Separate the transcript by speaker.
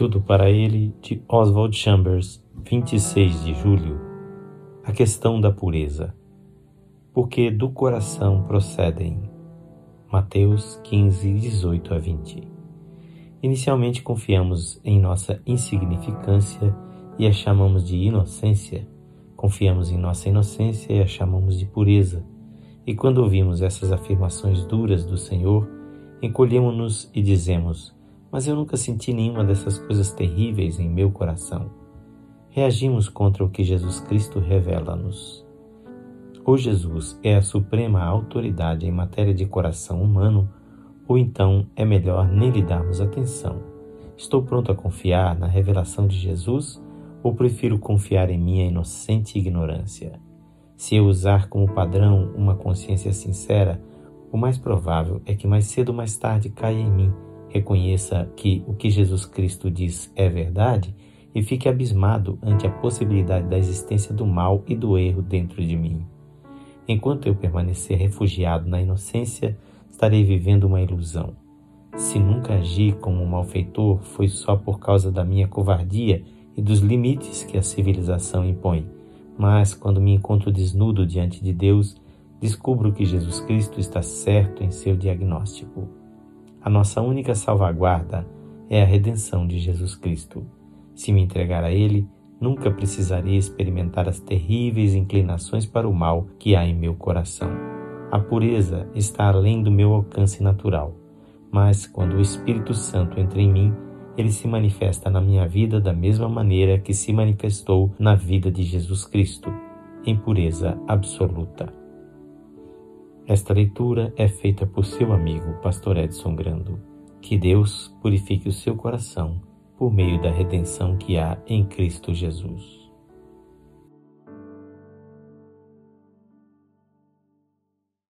Speaker 1: Tudo para ele, de Oswald Chambers, 26 de julho. A questão da pureza. Porque do coração procedem. Mateus 15, 18 a 20. Inicialmente confiamos em nossa insignificância e a chamamos de inocência. Confiamos em nossa inocência e a chamamos de pureza. E quando ouvimos essas afirmações duras do Senhor, encolhemos-nos e dizemos: Mas eu nunca senti nenhuma dessas coisas terríveis em meu coração. Reagimos contra o que Jesus Cristo revela-nos. Ou Jesus é a suprema autoridade em matéria de coração humano, ou então é melhor nem lhe darmos atenção. Estou pronto a confiar na revelação de Jesus ou prefiro confiar em minha inocente ignorância? Se eu usar como padrão uma consciência sincera, o mais provável é que mais cedo ou mais tarde caia em mim, reconheça que o que Jesus Cristo diz é verdade e fique abismado ante a possibilidade da existência do mal e do erro dentro de mim. Enquanto eu permanecer refugiado na inocência, estarei vivendo uma ilusão. Se nunca agi como um malfeitor, foi só por causa da minha covardia e dos limites que a civilização impõe. Mas quando me encontro desnudo diante de Deus, descubro que Jesus Cristo está certo em seu diagnóstico. A nossa única salvaguarda é a redenção de Jesus Cristo. Se me entregar a Ele, nunca precisarei experimentar as terríveis inclinações para o mal que há em meu coração. A pureza está além do meu alcance natural, mas quando o Espírito Santo entra em mim, ele se manifesta na minha vida da mesma maneira que se manifestou na vida de Jesus Cristo, em pureza absoluta. Esta leitura é feita por seu amigo, Pastor Edson Grando. Que Deus purifique o seu coração por meio da redenção que há em Cristo Jesus.